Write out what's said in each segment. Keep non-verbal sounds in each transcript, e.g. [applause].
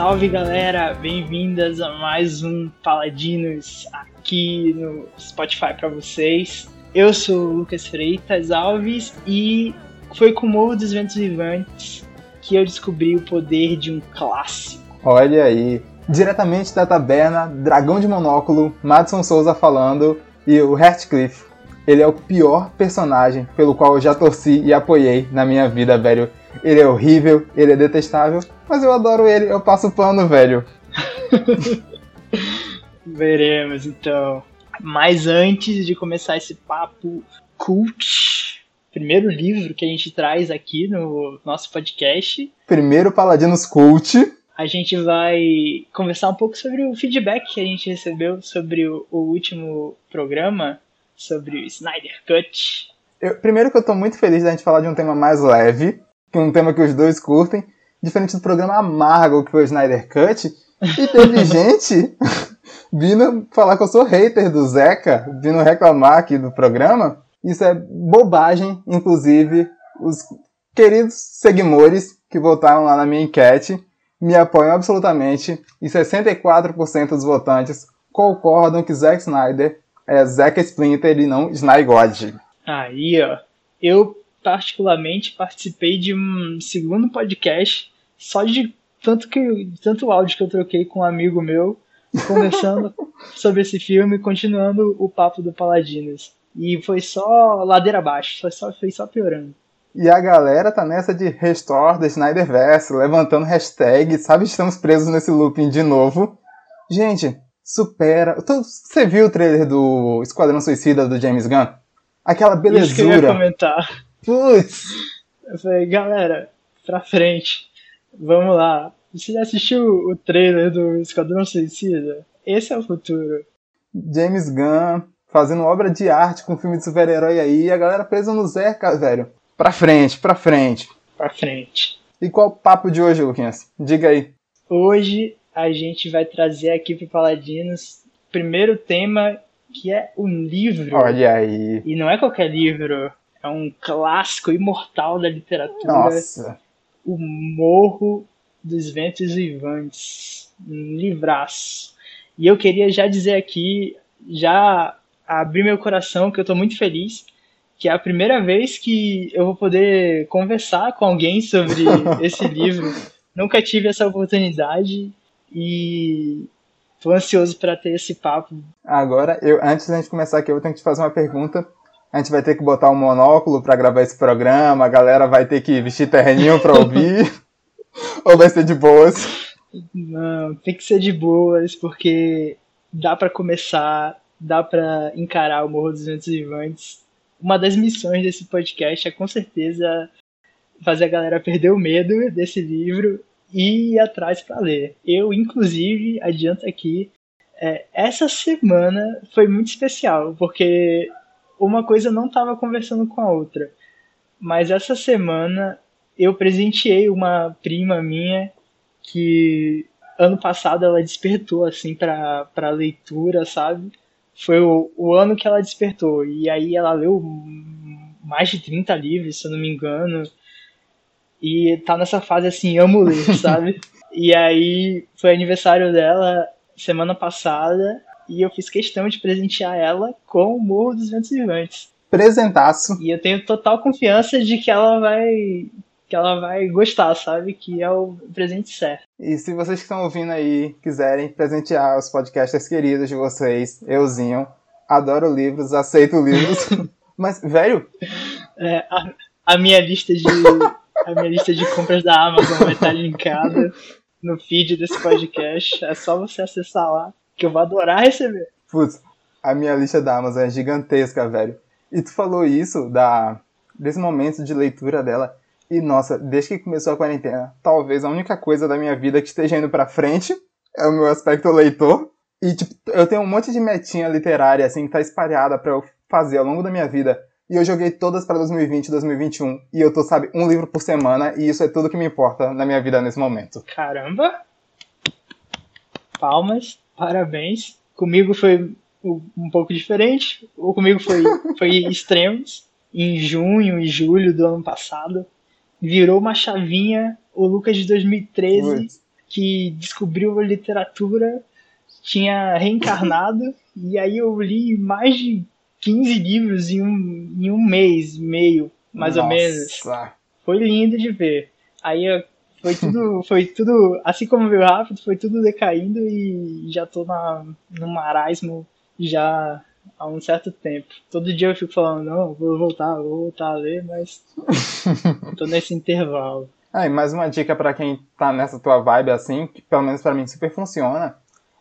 Salve galera, bem-vindas a mais um Paladinos aqui no Spotify para vocês. Eu sou o Lucas Freitas Alves e foi com o Morro dos Ventos Vivantes que eu descobri o poder de um clássico. Olha aí, diretamente da taberna, Dragão de Monóculo, Madison Souza falando e o Heathcliff. Ele é o pior personagem pelo qual eu já torci e apoiei na minha vida, velho. Ele é horrível, ele é detestável, mas eu adoro ele, eu passo pano, velho. [laughs] Veremos então. Mas antes de começar esse papo cult, primeiro livro que a gente traz aqui no nosso podcast. Primeiro Paladinos Cult. A gente vai conversar um pouco sobre o feedback que a gente recebeu sobre o, o último programa, sobre o Snyder Cut. Eu, primeiro que eu tô muito feliz da gente falar de um tema mais leve, um tema que os dois curtem, diferente do programa amargo que foi o Snyder Cut. E teve [laughs] gente vindo falar que eu sou hater do Zeca, vindo reclamar aqui do programa. Isso é bobagem, inclusive os queridos seguidores que votaram lá na minha enquete me apoiam absolutamente e 64% dos votantes concordam que Zack Snyder é Zack Splinter e não Snyder God. Aí, ó. Eu particularmente participei de um segundo podcast só de tanto que tanto áudio que eu troquei com um amigo meu conversando [laughs] sobre esse filme, continuando o papo do Paladinos. E foi só ladeira abaixo, foi só, foi só piorando. E a galera tá nessa de Restore the Snyderverse, levantando hashtag, sabe? Estamos presos nesse looping de novo. Gente, supera. Você viu o trailer do Esquadrão Suicida do James Gunn? Aquela belezura. Isso que eu ia comentar. Putz! Eu falei, galera, pra frente. Vamos lá. Você já assistiu o trailer do Esquadrão Suicida? Esse é o futuro. James Gunn fazendo obra de arte com filme de super-herói aí, e a galera presa no Zeca, velho. Pra frente, pra frente. Pra frente. E qual o papo de hoje, Luquinhas? Diga aí. Hoje a gente vai trazer aqui pro Paladinos primeiro tema que é um livro. Olha aí. E não é qualquer livro, é um clássico imortal da literatura. Nossa. O Morro dos Ventos Vivantes. Um livraço. E eu queria já dizer aqui, já abrir meu coração, que eu tô muito feliz que é a primeira vez que eu vou poder conversar com alguém sobre [laughs] esse livro. Nunca tive essa oportunidade e tô ansioso para ter esse papo. Agora, eu antes da gente começar aqui, eu tenho que te fazer uma pergunta. A gente vai ter que botar um monóculo para gravar esse programa, a galera vai ter que vestir terreninho para ouvir. [laughs] Ou vai ser de boas? Não, tem que ser de boas, porque dá para começar, dá para encarar o Morro dos Ventos Vivantes uma das missões desse podcast é com certeza fazer a galera perder o medo desse livro e ir atrás para ler. Eu, inclusive, adianto aqui, é, essa semana foi muito especial, porque uma coisa não estava conversando com a outra. Mas essa semana eu presenteei uma prima minha que ano passado ela despertou assim para leitura, sabe? foi o, o ano que ela despertou. E aí ela leu mais de 30 livros, se eu não me engano. E tá nessa fase assim, amo ler, [laughs] sabe? e aí foi aniversário dela semana passada e eu fiz questão de presentear ela com o Morro dos Ventos Vivantes. Presentaço. E eu tenho total confiança de que ela vai que ela vai gostar, sabe? Que é o presente certo. E se vocês que estão ouvindo aí quiserem presentear os podcasters queridos de vocês, euzinho, adoro livros, aceito livros. [laughs] Mas, velho. É, a, a, minha lista de. a minha lista de compras da Amazon vai estar linkada no feed desse podcast. É só você acessar lá, que eu vou adorar receber. Putz, a minha lista da Amazon é gigantesca, velho. E tu falou isso da, desse momento de leitura dela. E nossa, desde que começou a quarentena, talvez a única coisa da minha vida que esteja indo pra frente é o meu aspecto leitor. E tipo, eu tenho um monte de metinha literária assim que tá espalhada para eu fazer ao longo da minha vida. E eu joguei todas para 2020 e 2021. E eu tô, sabe, um livro por semana. E isso é tudo que me importa na minha vida nesse momento. Caramba! Palmas, parabéns. Comigo foi um pouco diferente. Ou comigo foi, [laughs] foi extremos. Em junho e julho do ano passado virou uma chavinha o Lucas de 2013 que descobriu a literatura tinha reencarnado, [laughs] e aí eu li mais de 15 livros em um, em um mês meio, mais Nossa. ou menos. Foi lindo de ver. Aí foi tudo, foi tudo, assim como veio rápido, foi tudo decaindo e já tô na, no marasmo já há um certo tempo. Todo dia eu fico falando, não, vou voltar, vou voltar a ler, mas [laughs] tô nesse intervalo. Ah, e mais uma dica para quem tá nessa tua vibe assim, que pelo menos para mim super funciona,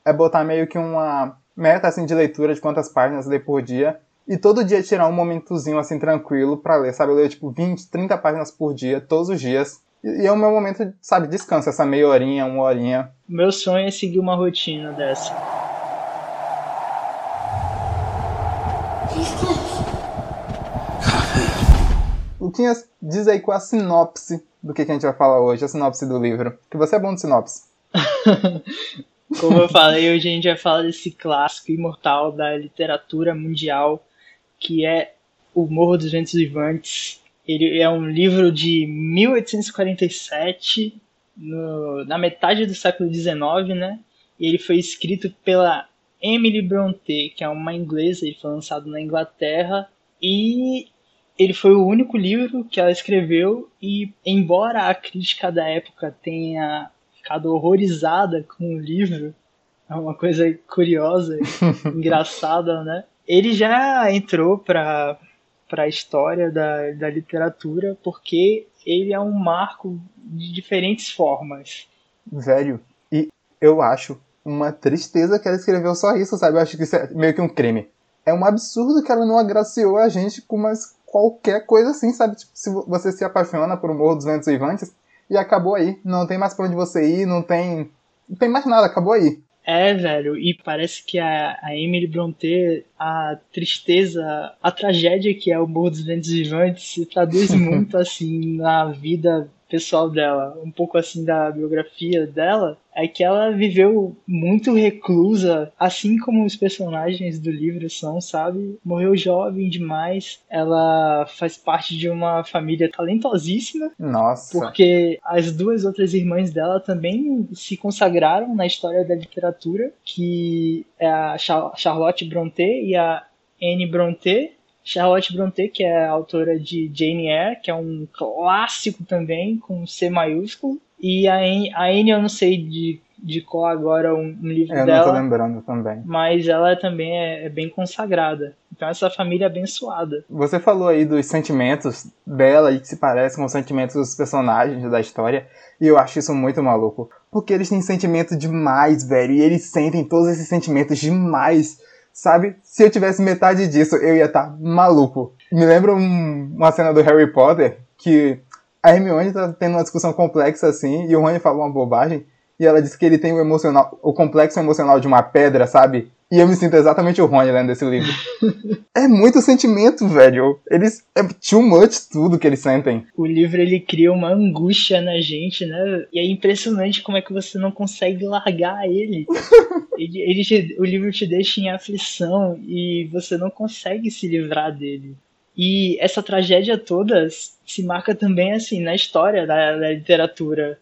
é botar meio que uma meta assim de leitura de quantas páginas ler por dia e todo dia tirar um momentozinho assim tranquilo para ler, sabe? Eu leio tipo 20, 30 páginas por dia, todos os dias. E é o meu momento, sabe, descanso, essa meia horinha, uma horinha. Meu sonho é seguir uma rotina dessa. Luquinhas, diz aí qual a sinopse do que, que a gente vai falar hoje, a sinopse do livro. Que você é bom de sinopse. [laughs] Como eu falei, hoje a gente vai falar desse clássico imortal da literatura mundial, que é O Morro dos Ventos Vivantes. Ele é um livro de 1847, no, na metade do século XIX, né? E ele foi escrito pela Emily Brontë, que é uma inglesa, ele foi lançado na Inglaterra. E ele foi o único livro que ela escreveu e embora a crítica da época tenha ficado horrorizada com o livro, é uma coisa curiosa, [laughs] engraçada, né? Ele já entrou para para a história da, da literatura porque ele é um marco de diferentes formas. Velho, e eu acho uma tristeza que ela escreveu só isso, sabe? Eu acho que isso é meio que um crime. É um absurdo que ela não agraciou a gente com mais qualquer coisa assim, sabe? Tipo, se você se apaixona por um Morro dos Ventos Vivantes e acabou aí. Não tem mais pra onde você ir, não tem. Não tem mais nada, acabou aí. É, velho, e parece que a, a Emily Brontë, a tristeza, a tragédia que é o Morro dos Ventos Vivantes se traduz [laughs] muito assim na vida pessoal dela, um pouco assim da biografia dela, é que ela viveu muito reclusa, assim como os personagens do livro são, sabe? Morreu jovem demais. Ela faz parte de uma família talentosíssima. Nossa. Porque as duas outras irmãs dela também se consagraram na história da literatura, que é a Charlotte Brontë e a Anne Brontë, Charlotte Brontë, que é a autora de Jane Eyre, que é um clássico também, com C maiúsculo. E a Anne, a Anne eu não sei de, de qual agora um, um livro eu dela. Eu não tô lembrando também. Mas ela também é, é, bem consagrada. Então essa família é abençoada. Você falou aí dos sentimentos dela e que se parecem com os sentimentos dos personagens da história. E eu acho isso muito maluco. Porque eles têm sentimento demais, velho. E eles sentem todos esses sentimentos demais sabe? Se eu tivesse metade disso, eu ia estar tá maluco. Me lembra um, uma cena do Harry Potter que a Hermione tá tendo uma discussão complexa assim e o Rony fala uma bobagem e ela diz que ele tem o emocional, o complexo emocional de uma pedra, sabe? E eu me sinto exatamente o Rony lendo esse livro. [laughs] é muito sentimento, velho. Eles é too much tudo que eles sentem. O livro ele cria uma angústia na gente, né? E é impressionante como é que você não consegue largar ele. [laughs] ele, ele te, o livro te deixa em aflição e você não consegue se livrar dele. E essa tragédia toda se marca também assim na história da, da literatura.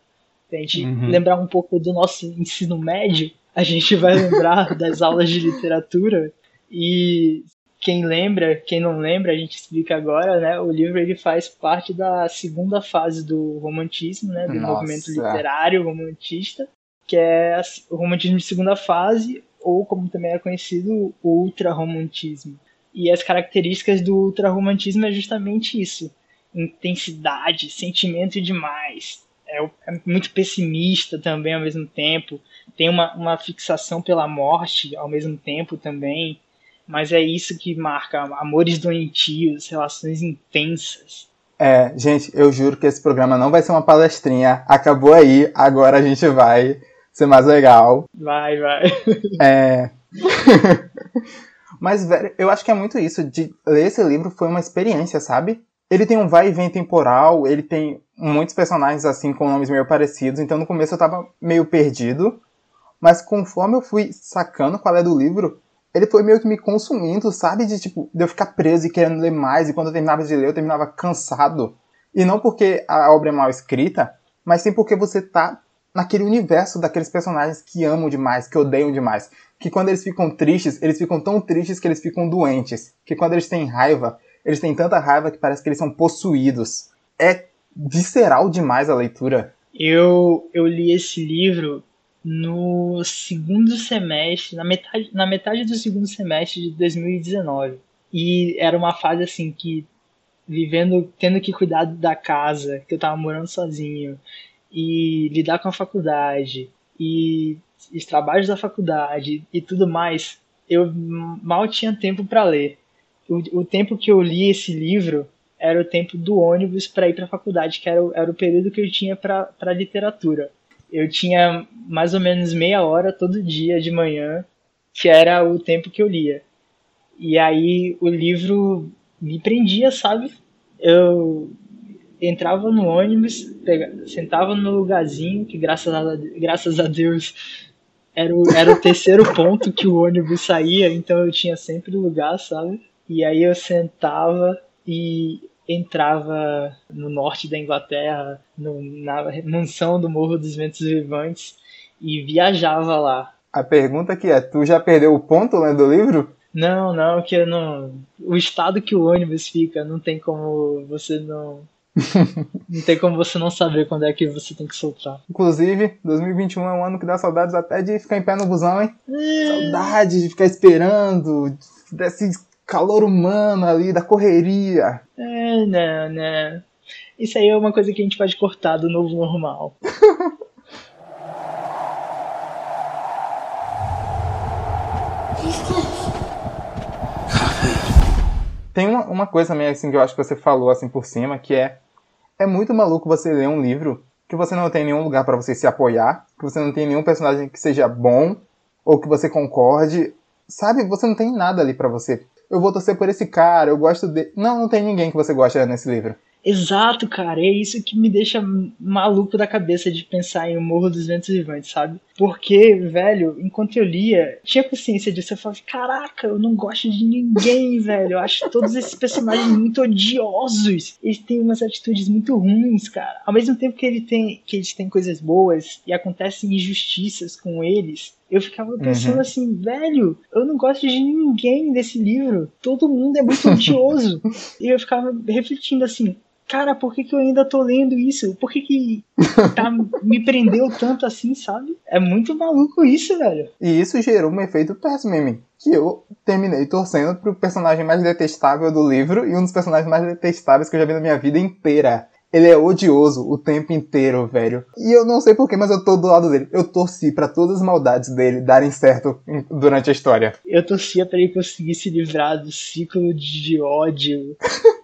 A gente uhum. lembrar um pouco do nosso ensino médio, a gente vai lembrar [laughs] das aulas de literatura e quem lembra, quem não lembra, a gente explica agora, né? O livro ele faz parte da segunda fase do romantismo, né? Do Nossa. movimento literário romantista, que é o romantismo de segunda fase, ou como também é conhecido, o ultrarromantismo. E as características do ultrarromantismo é justamente isso: intensidade, sentimento demais, é, é, muito pessimista também ao mesmo tempo, tem uma, uma fixação pela morte ao mesmo tempo também, mas é isso que marca amores doentios, relações intensas. É, gente, eu juro que esse programa não vai ser uma palestrinha, acabou aí, agora a gente vai ser mais legal. Vai, vai. [laughs] É. [laughs] Mas, velho, eu acho que é muito isso. De ler esse livro foi uma experiência, sabe? Ele tem um vai e vem temporal, ele tem muitos personagens assim com nomes meio parecidos, então no começo eu tava meio perdido, mas conforme eu fui sacando qual é do livro, ele foi meio que me consumindo, sabe? De tipo, de eu ficar preso e querendo ler mais, e quando eu terminava de ler, eu terminava cansado. E não porque a obra é mal escrita, mas sim porque você tá naquele universo daqueles personagens que amam demais, que odeiam demais. Que quando eles ficam tristes, eles ficam tão tristes que eles ficam doentes. Que quando eles têm raiva, eles têm tanta raiva que parece que eles são possuídos. É visceral demais a leitura. Eu, eu li esse livro no segundo semestre, na metade, na metade do segundo semestre de 2019. E era uma fase assim que vivendo, tendo que cuidar da casa, que eu tava morando sozinho, e lidar com a faculdade, e os trabalhos da faculdade e tudo mais, eu mal tinha tempo para ler. O, o, tempo que eu li esse livro era o tempo do ônibus para ir para a faculdade, que era, o, era o período que eu tinha para literatura. Eu tinha mais ou menos meia hora todo dia de manhã, que era o tempo que eu lia. E aí o livro me prendia, sabe? Eu entrava no ônibus, pegava, sentava no lugarzinho, que graças a, graças a Deus era o, era o terceiro [laughs] ponto que o ônibus saía, então eu tinha sempre lugar, sabe? E aí eu sentava e entrava no norte da Inglaterra, no, na mansão do Morro dos Ventos Vivantes, e viajava lá. A pergunta que é, tu já perdeu o ponto lendo o livro? Não, não, que não. O estado que o ônibus fica, não tem como você não. [laughs] não tem como você não saber quando é que você tem que soltar. Inclusive, 2021 é um ano que dá saudades até de ficar em pé no busão, hein? É. Saudade de ficar esperando, desse calor humano ali, da correria. É, não, não. Isso aí é uma coisa que a gente pode cortar do novo normal. Tem uma, uma coisa também assim que eu acho que você falou assim por cima, que é é muito maluco você ler um livro que você não tem nenhum lugar para você se apoiar, que você não tem nenhum personagem que seja bom ou que você concorde, sabe? Você não tem nada ali para você. Eu vou torcer por esse cara, eu gosto de. Não, não tem ninguém que você gosta nesse livro. Exato, cara. É isso que me deixa maluco da cabeça de pensar em O Morro dos Ventos Vivantes, sabe? Porque, velho, enquanto eu lia, tinha consciência disso. Eu falava, caraca, eu não gosto de ninguém, [laughs] velho. Eu acho todos esses personagens muito odiosos. Eles têm umas atitudes muito ruins, cara. Ao mesmo tempo que, ele tem, que eles têm coisas boas e acontecem injustiças com eles, eu ficava pensando uhum. assim, velho, eu não gosto de ninguém desse livro. Todo mundo é muito odioso. [laughs] e eu ficava refletindo assim, cara, por que, que eu ainda tô lendo isso? Por que, que tá, [laughs] me prendeu tanto assim, sabe? É muito maluco isso, velho. E isso gerou um efeito péssimo em mim. Que eu terminei torcendo pro personagem mais detestável do livro e um dos personagens mais detestáveis que eu já vi na minha vida inteira. Ele é odioso o tempo inteiro, velho. E eu não sei porquê, mas eu tô do lado dele. Eu torci para todas as maldades dele darem certo durante a história. Eu torcia para ele conseguir se livrar do ciclo de ódio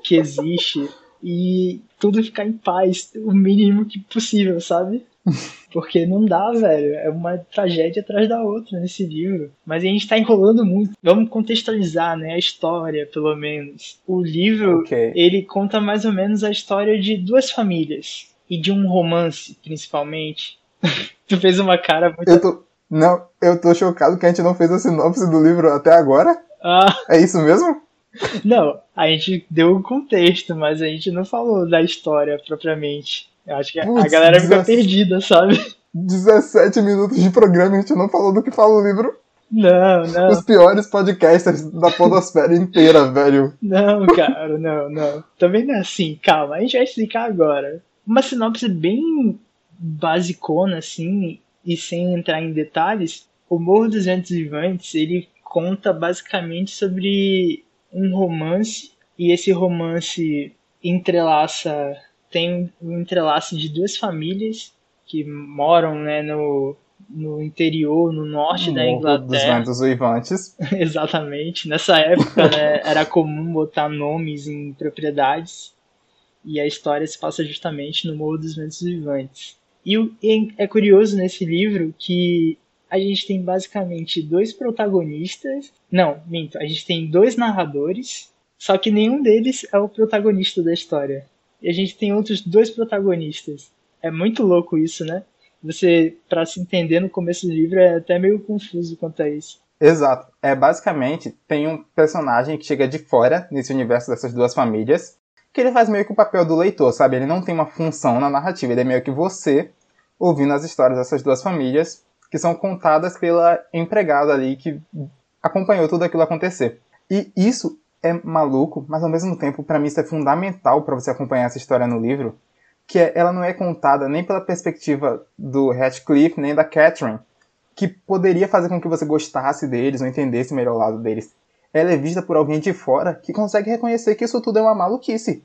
que existe e tudo ficar em paz, o mínimo que possível, sabe? [laughs] Porque não dá, velho. É uma tragédia atrás da outra nesse livro. Mas a gente tá enrolando muito. Vamos contextualizar, né? A história, pelo menos. O livro, okay. ele conta mais ou menos a história de duas famílias. E de um romance, principalmente. [laughs] tu fez uma cara muito. Eu tô. Não, eu tô chocado que a gente não fez a sinopse do livro até agora. Ah. É isso mesmo? Não, a gente deu um contexto, mas a gente não falou da história propriamente. Eu acho que a galera fica perdida, sabe? 17 minutos de programa e a gente não falou do que fala o livro. Não, não. Os piores podcasters da podosfera inteira, velho. Não, cara, não, não. Também não é assim, calma, a gente vai explicar agora. Uma sinopse bem basicona, assim, e sem entrar em detalhes, o Morro dos Ventos Vivantes, ele conta basicamente sobre um romance e esse romance entrelaça tem um entrelace de duas famílias que moram né, no, no interior, no norte da Inglaterra. Dos Ventos [laughs] Exatamente. Nessa época né, era comum botar nomes em propriedades e a história se passa justamente no Morro dos Ventos Vivantes. E é curioso nesse livro que a gente tem basicamente dois protagonistas. Não, minto, a gente tem dois narradores, só que nenhum deles é o protagonista da história. E a gente tem outros dois protagonistas. É muito louco isso, né? Você, para se entender no começo do livro, é até meio confuso quanto a isso. Exato. É basicamente tem um personagem que chega de fora nesse universo dessas duas famílias, que ele faz meio que o papel do leitor, sabe? Ele não tem uma função na narrativa, ele é meio que você ouvindo as histórias dessas duas famílias, que são contadas pela empregada ali que acompanhou tudo aquilo acontecer. E isso é maluco, mas ao mesmo tempo, para mim, isso é fundamental para você acompanhar essa história no livro, que é, ela não é contada nem pela perspectiva do Ratcliffe, nem da Catherine, que poderia fazer com que você gostasse deles ou entendesse melhor o lado deles. Ela é vista por alguém de fora que consegue reconhecer que isso tudo é uma maluquice.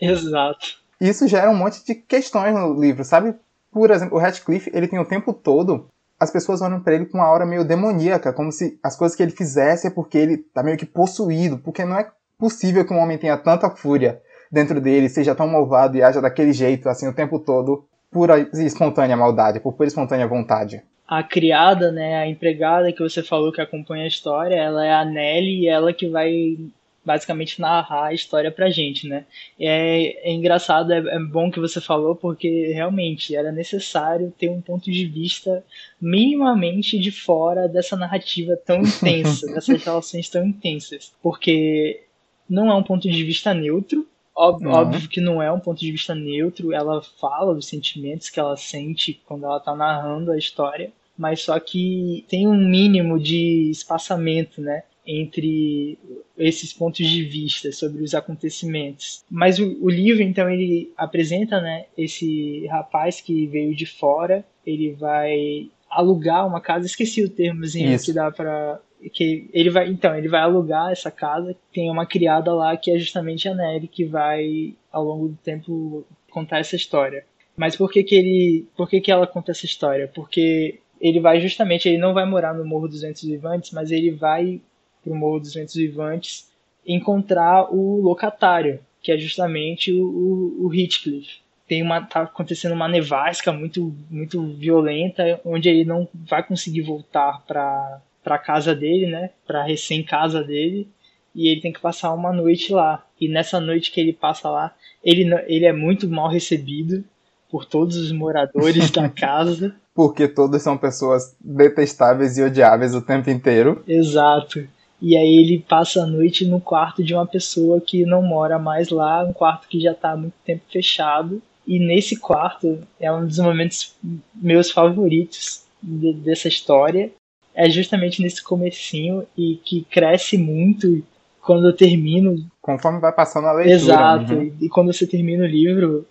Exato. Isso gera um monte de questões no livro, sabe? Por exemplo, o Ratcliffe, ele tem o tempo todo as pessoas olham para ele com uma aura meio demoníaca, como se as coisas que ele fizesse é porque ele tá meio que possuído, porque não é possível que um homem tenha tanta fúria dentro dele, seja tão malvado e haja daquele jeito, assim, o tempo todo, pura e espontânea maldade, por pura e espontânea vontade. A criada, né, a empregada que você falou que acompanha a história, ela é a Nelly e ela que vai basicamente narrar a história pra gente, né? É, é engraçado, é, é, bom que você falou, porque realmente era necessário ter um ponto de vista minimamente de fora dessa narrativa tão [laughs] intensa, dessas relações tão intensas. Porque não é um ponto de vista neutro, Óbvio, uhum. óbvio, que não é um ponto de vista neutro, ela fala dos sentimentos que ela sente quando ela tá narrando a história, mas só que tem um mínimo de espaçamento, né? entre esses pontos de vista sobre os acontecimentos. Mas o, o, livro, então, ele apresenta, né, esse rapaz que veio de fora, ele vai alugar uma casa, esqueci o termozinho Isso. que dá para que ele vai, então, ele vai alugar essa casa, tem uma criada lá que é justamente a Nelly que vai ao longo do tempo contar essa história. Mas por que que ele, por que que ela conta essa história? Porque ele vai justamente, ele não vai morar no Morro dos Ventos Vivantes, mas ele vai para o Morro dos Ventos Vivantes, encontrar o locatário, que é justamente o, o, o Heathcliff. Tem uma, tá acontecendo uma nevasca muito, muito violenta, onde ele não vai conseguir voltar para a casa dele, né? Para recém-casa dele, e ele tem que passar uma noite lá. E nessa noite que ele passa lá, ele, ele é muito mal recebido por todos os moradores da [laughs] casa. Porque todos são pessoas detestáveis e odiáveis o tempo inteiro. Exato. E aí ele passa a noite no quarto de uma pessoa que não mora mais lá, um quarto que já está há muito tempo fechado. E nesse quarto é um dos momentos meus favoritos de, dessa história. É justamente nesse comecinho e que cresce muito quando eu termino. Conforme vai passando a leitura. Exato. Uhum. E quando você termina o livro,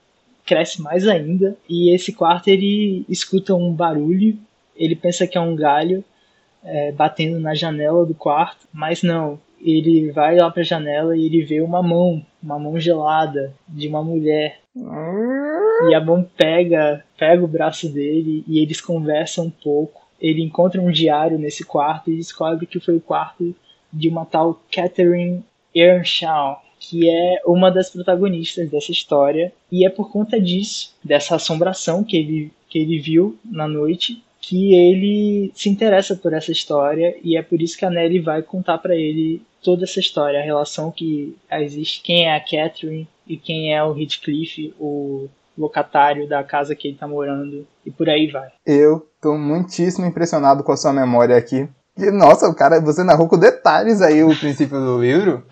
cresce mais ainda. E esse quarto ele escuta um barulho, ele pensa que é um galho é, batendo na janela do quarto, mas não. Ele vai lá para a janela e ele vê uma mão, uma mão gelada de uma mulher. E a mão pega, pega o braço dele e eles conversam um pouco. Ele encontra um diário nesse quarto e descobre que foi o quarto de uma tal Catherine Earnshaw, que é uma das protagonistas dessa história. E é por conta disso, dessa assombração que ele, que ele viu na noite, que ele se interessa por essa história e é por isso que a Nelly vai contar para ele toda essa história, a relação que existe, quem é a Catherine e quem é o Heathcliff, o locatário da casa que ele tá morando e por aí vai. Eu tô muitíssimo impressionado com a sua memória aqui. E, nossa, o cara, você narrou com detalhes aí o princípio do livro.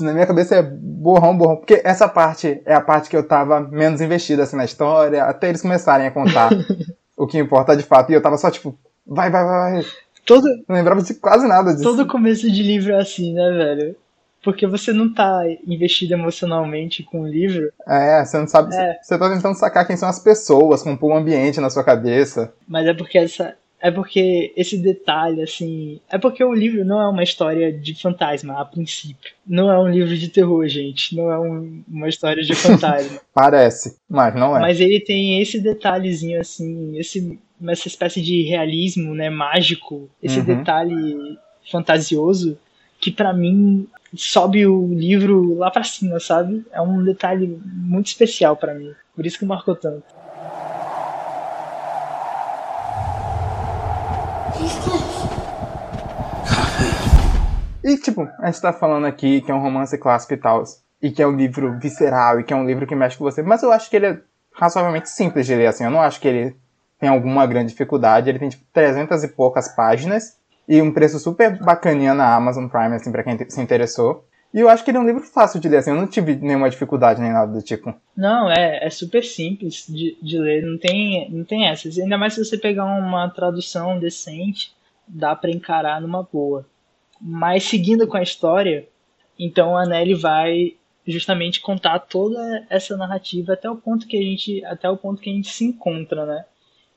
Na minha cabeça é borrão, borrão. Porque essa parte é a parte que eu tava menos investido assim na história, até eles começarem a contar [laughs] o que importa de fato. E eu tava só tipo, vai, vai, vai. Todo, não lembrava de quase nada disso. Todo começo de livro é assim, né, velho? Porque você não tá investido emocionalmente com o livro. É, você não sabe. É. Você tá tentando sacar quem são as pessoas, compor um ambiente na sua cabeça. Mas é porque essa, é porque esse detalhe, assim. É porque o livro não é uma história de fantasma, a princípio. Não é um livro de terror, gente. Não é um, uma história de fantasma. [laughs] Parece, mas não é. Mas ele tem esse detalhezinho, assim, esse, essa espécie de realismo, né, mágico, esse uhum. detalhe fantasioso, que para mim sobe o livro lá para cima, sabe? É um detalhe muito especial para mim. Por isso que marcou tanto. E, tipo, a gente tá falando aqui que é um romance clássico e tal, e que é um livro visceral, e que é um livro que mexe com você, mas eu acho que ele é razoavelmente simples de ler, assim, eu não acho que ele tem alguma grande dificuldade, ele tem, tipo, 300 e poucas páginas, e um preço super bacaninha na Amazon Prime, assim, pra quem se interessou. E eu acho que ele é um livro fácil de ler, assim, eu não tive nenhuma dificuldade nem nada do tipo. Não, é, é super simples de, de ler, não tem, não tem essas. Ainda mais se você pegar uma tradução decente, dá para encarar numa boa. Mas seguindo com a história, então a Nelly vai justamente contar toda essa narrativa até o ponto que a gente, até o ponto que a gente se encontra, né?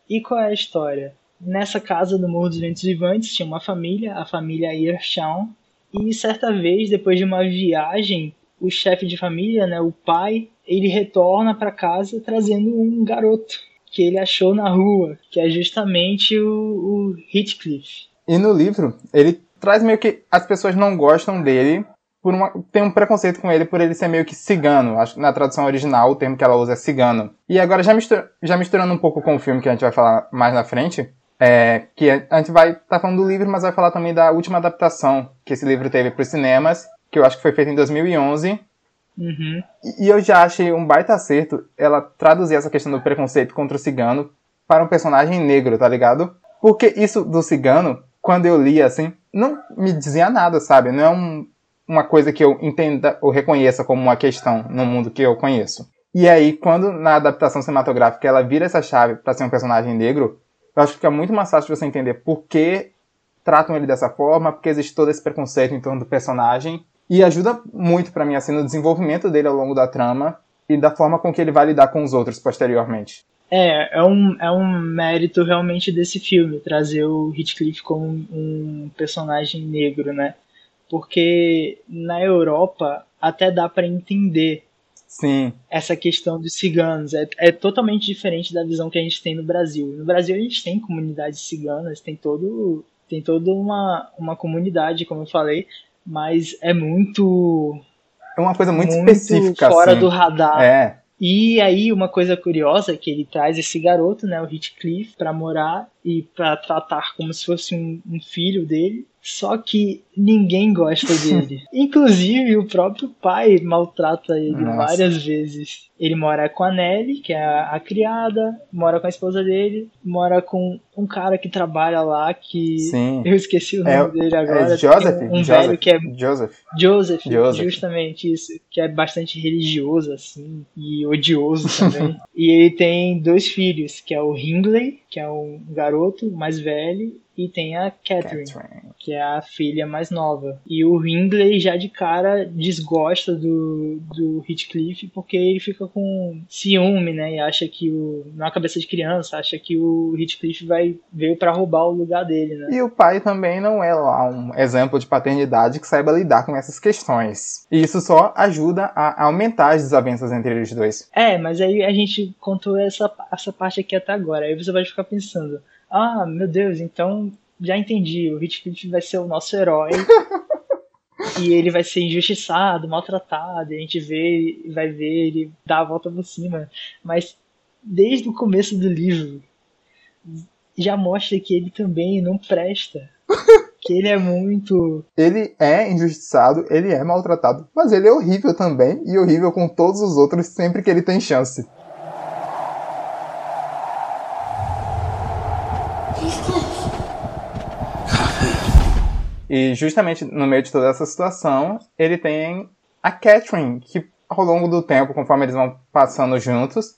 E qual é a história? Nessa casa do Morro dos Ventos Vivantes tinha uma família, a família Earsham, e certa vez, depois de uma viagem, o chefe de família, né, o pai, ele retorna para casa trazendo um garoto que ele achou na rua, que é justamente o, o Heathcliff. E no livro, ele traz meio que as pessoas não gostam dele por uma, tem um preconceito com ele por ele ser meio que cigano. Acho que na tradução original o termo que ela usa é cigano. E agora já, já misturando um pouco com o filme que a gente vai falar mais na frente, é, que a gente vai estar tá falando do livro, mas vai falar também da última adaptação que esse livro teve para os cinemas, que eu acho que foi feita em 2011. Uhum. E eu já achei um baita acerto ela traduzir essa questão do preconceito contra o cigano para um personagem negro, tá ligado? Porque isso do cigano, quando eu li assim, não me dizia nada, sabe? Não é um, uma coisa que eu entenda ou reconheça como uma questão no mundo que eu conheço. E aí, quando na adaptação cinematográfica ela vira essa chave para ser um personagem negro, eu acho que fica muito mais fácil você entender por que tratam ele dessa forma, porque existe todo esse preconceito em torno do personagem. E ajuda muito para mim assim no desenvolvimento dele ao longo da trama e da forma com que ele vai lidar com os outros posteriormente. É, é um, é um mérito realmente desse filme, trazer o Heathcliff como um personagem negro, né? Porque na Europa até dá para entender Sim. essa questão dos ciganos. É, é totalmente diferente da visão que a gente tem no Brasil. No Brasil a gente tem comunidades ciganas, tem todo tem toda uma, uma comunidade, como eu falei, mas é muito é uma coisa muito, muito específica fora assim. do radar. É. E aí uma coisa curiosa é que ele traz esse garoto, né, o Heathcliff, para morar e para tratar como se fosse um, um filho dele. Só que ninguém gosta dele. [laughs] Inclusive, o próprio pai maltrata ele Nossa. várias vezes. Ele mora com a Nelly, que é a, a, criada, mora com a esposa dele, mora com um cara que trabalha lá, que Sim. eu esqueci o nome é, dele agora. É Joseph? Um, um Joseph. velho que é. Joseph. Joseph. Joseph. Justamente isso. Que é bastante religioso, assim, e odioso também. [laughs] e ele tem dois filhos, que é o Hindley, que é um garoto mais velho, e tem a Catherine, Catherine, que é a filha mais nova. E o Hindley já de cara desgosta do, do Heathcliff porque ele fica com ciúme, né? E acha que o. Na cabeça de criança, acha que o Heathcliff vai veio para roubar o lugar dele, né? E o pai também não é lá um exemplo de paternidade que saiba lidar com essas questões. E isso só ajuda a aumentar as desavenças entre eles dois. É, mas aí a gente contou essa, essa parte aqui até agora. Aí você vai ficar pensando ah, meu Deus, então já entendi, o Heathcliff vai ser o nosso herói. [laughs] e ele vai ser injustiçado, maltratado, e a gente vê, vai ver ele dar a volta por cima. Mas desde o começo do livro já mostra que ele também não presta. [laughs] que ele é muito. Ele é injustiçado, ele é maltratado, mas ele é horrível também, e horrível com todos os outros sempre que ele tem chance. E justamente no meio de toda essa situação, ele tem a Catherine, que ao longo do tempo, conforme eles vão passando juntos,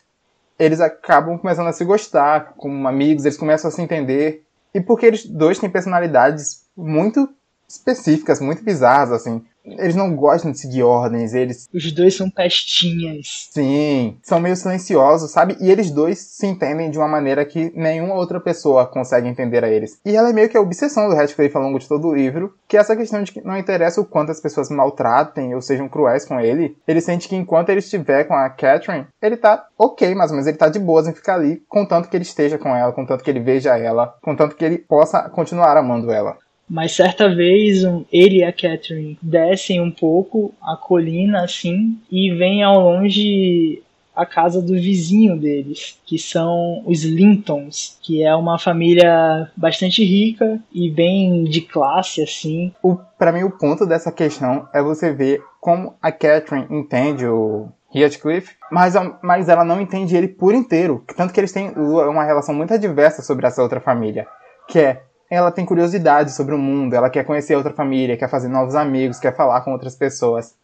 eles acabam começando a se gostar como amigos, eles começam a se entender. E porque eles dois têm personalidades muito específicas, muito bizarras, assim. Eles não gostam de seguir ordens, eles. Os dois são pestinhas. Sim, são meio silenciosos, sabe? E eles dois se entendem de uma maneira que nenhuma outra pessoa consegue entender a eles. E ela é meio que a obsessão do Radcliffe ao longo de todo o livro, que é essa questão de que não interessa o quanto as pessoas maltratem ou sejam cruéis com ele, ele sente que enquanto ele estiver com a Catherine, ele tá ok, mais ou menos, ele tá de boas em ficar ali, contanto que ele esteja com ela, contanto que ele veja ela, contanto que ele possa continuar amando ela. Mas certa vez ele e a Catherine descem um pouco a colina assim e vêm ao longe a casa do vizinho deles, que são os Lintons, que é uma família bastante rica e bem de classe assim. O para mim o ponto dessa questão é você ver como a Catherine entende o Heathcliff, mas, mas ela não entende ele por inteiro, tanto que eles têm uma relação muito adversa sobre essa outra família, que é ela tem curiosidade sobre o mundo, ela quer conhecer outra família, quer fazer novos amigos, quer falar com outras pessoas.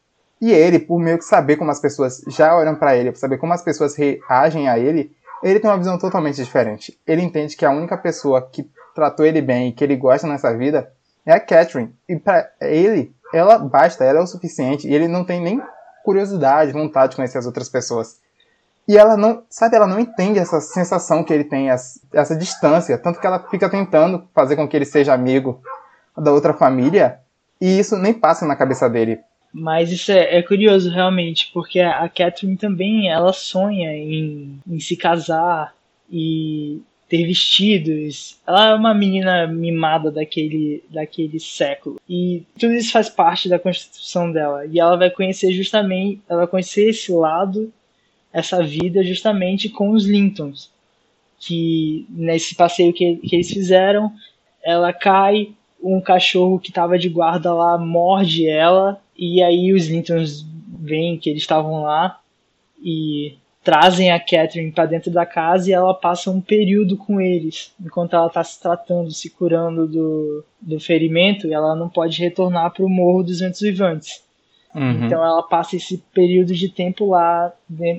E ele, por meio que saber como as pessoas já olham para ele, por saber como as pessoas reagem a ele, ele tem uma visão totalmente diferente. Ele entende que a única pessoa que tratou ele bem e que ele gosta nessa vida é a Catherine. E para ele, ela basta, ela é o suficiente. E ele não tem nem curiosidade, vontade de conhecer as outras pessoas. E ela não, sabe, ela não entende essa sensação que ele tem, essa distância, tanto que ela fica tentando fazer com que ele seja amigo da outra família, e isso nem passa na cabeça dele. Mas isso é, é curioso realmente, porque a Catherine também ela sonha em, em se casar e ter vestidos. Ela é uma menina mimada daquele, daquele século. E tudo isso faz parte da constituição dela. E ela vai conhecer justamente, ela vai conhecer esse lado, essa vida justamente com os Lintons. Que nesse passeio que, que eles fizeram, ela cai, um cachorro que estava de guarda lá morde ela, e aí os Lintons veem que eles estavam lá e trazem a Catherine para dentro da casa e ela passa um período com eles, enquanto ela está se tratando, se curando do, do ferimento, e ela não pode retornar para o Morro dos Ventos Vivantes. Uhum. Então ela passa esse período de tempo lá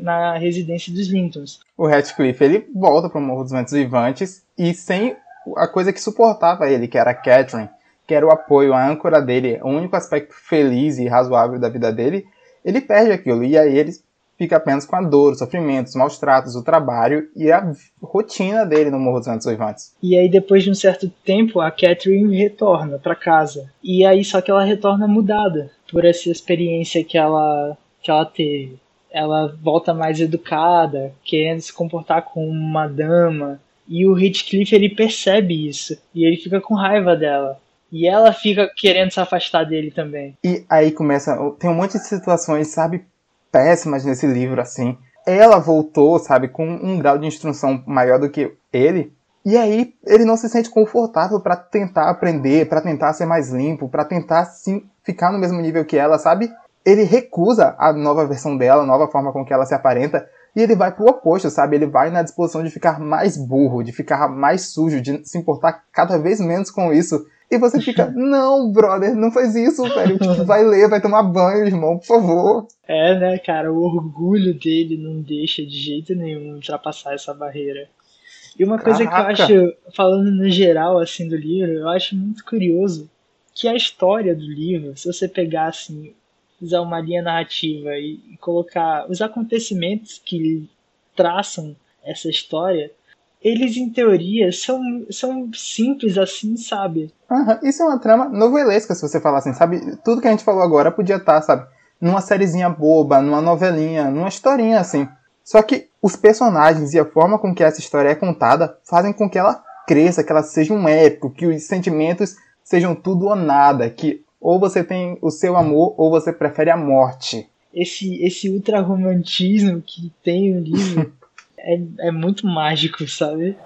na residência dos Lintons. O Ratcliffe ele volta para o Morro dos Ventos Vivantes e sem a coisa que suportava ele, que era a Catherine, que era o apoio, a âncora dele, o único aspecto feliz e razoável da vida dele, ele perde aquilo. E aí eles fica apenas com a dor, o sofrimento, os maus tratos, o trabalho e a rotina dele no Morro dos Ventos Uivantes. E aí, depois de um certo tempo, a Catherine retorna para casa. E aí, só que ela retorna mudada por essa experiência que ela, que ela teve. Ela volta mais educada, querendo se comportar como uma dama. E o Heathcliff, ele percebe isso. E ele fica com raiva dela. E ela fica querendo se afastar dele também. E aí começa. Tem um monte de situações, sabe, péssimas nesse livro, assim. Ela voltou, sabe, com um grau de instrução maior do que ele. E aí ele não se sente confortável para tentar aprender, para tentar ser mais limpo, para tentar sim ficar no mesmo nível que ela, sabe? Ele recusa a nova versão dela, a nova forma com que ela se aparenta, e ele vai pro oposto, sabe? Ele vai na disposição de ficar mais burro, de ficar mais sujo, de se importar cada vez menos com isso. E você fica, [laughs] não, brother, não faz isso, velho. Tipo, vai ler, vai tomar banho, irmão, por favor. É, né, cara, o orgulho dele não deixa de jeito nenhum ultrapassar essa barreira. E uma coisa Caraca. que eu acho, falando no geral, assim, do livro, eu acho muito curioso que a história do livro, se você pegar, assim, usar uma linha narrativa e, e colocar os acontecimentos que traçam essa história, eles, em teoria, são, são simples assim, sabe? Uhum. Isso é uma trama novelesca, se você falar assim, sabe? Tudo que a gente falou agora podia estar, tá, sabe? Numa sériezinha boba, numa novelinha, numa historinha assim. Só que os personagens e a forma com que essa história é contada fazem com que ela cresça, que ela seja um épico, que os sentimentos sejam tudo ou nada, que ou você tem o seu amor ou você prefere a morte. Esse, esse ultra romantismo que tem o livro [laughs] é, é muito mágico, sabe?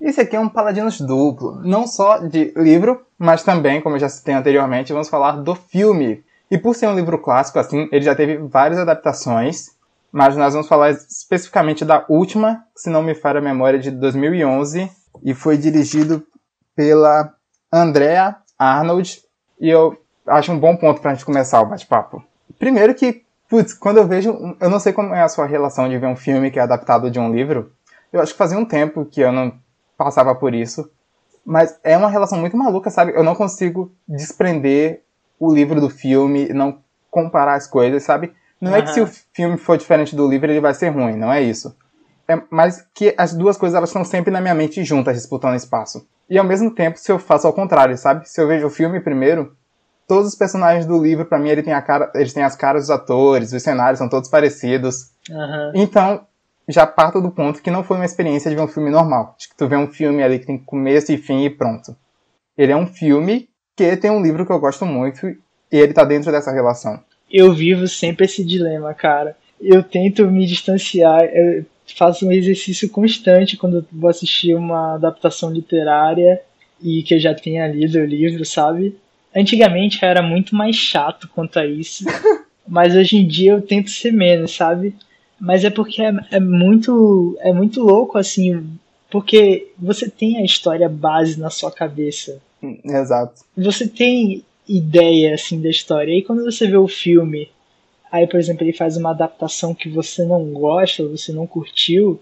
Esse aqui é um Paladinos duplo, não só de livro, mas também, como eu já citei anteriormente, vamos falar do filme. E por ser um livro clássico, assim, ele já teve várias adaptações, mas nós vamos falar especificamente da última, se não me falha a memória, de 2011, e foi dirigido pela Andrea Arnold, e eu acho um bom ponto pra gente começar o bate-papo. Primeiro que, putz, quando eu vejo. Eu não sei como é a sua relação de ver um filme que é adaptado de um livro. Eu acho que fazia um tempo que eu não passava por isso. Mas é uma relação muito maluca, sabe? Eu não consigo desprender o livro do filme, não comparar as coisas, sabe? Não uhum. é que se o filme for diferente do livro, ele vai ser ruim, não é isso. É, mas que as duas coisas elas estão sempre na minha mente juntas, disputando espaço. E ao mesmo tempo, se eu faço ao contrário, sabe? Se eu vejo o filme primeiro, todos os personagens do livro, para mim, ele tem a cara, eles têm as caras dos atores, os cenários são todos parecidos. Uhum. Então, já parto do ponto que não foi uma experiência de ver um filme normal. De que tu vê um filme ali que tem começo e fim e pronto. Ele é um filme que tem um livro que eu gosto muito e ele tá dentro dessa relação. Eu vivo sempre esse dilema, cara. Eu tento me distanciar, eu faço um exercício constante quando eu vou assistir uma adaptação literária e que eu já tenha lido o livro, sabe? Antigamente eu era muito mais chato quanto a isso, [laughs] mas hoje em dia eu tento ser menos, sabe? Mas é porque é, é muito é muito louco assim, porque você tem a história base na sua cabeça. Exato. Você tem ideia assim da história. E quando você vê o filme, aí por exemplo ele faz uma adaptação que você não gosta, você não curtiu,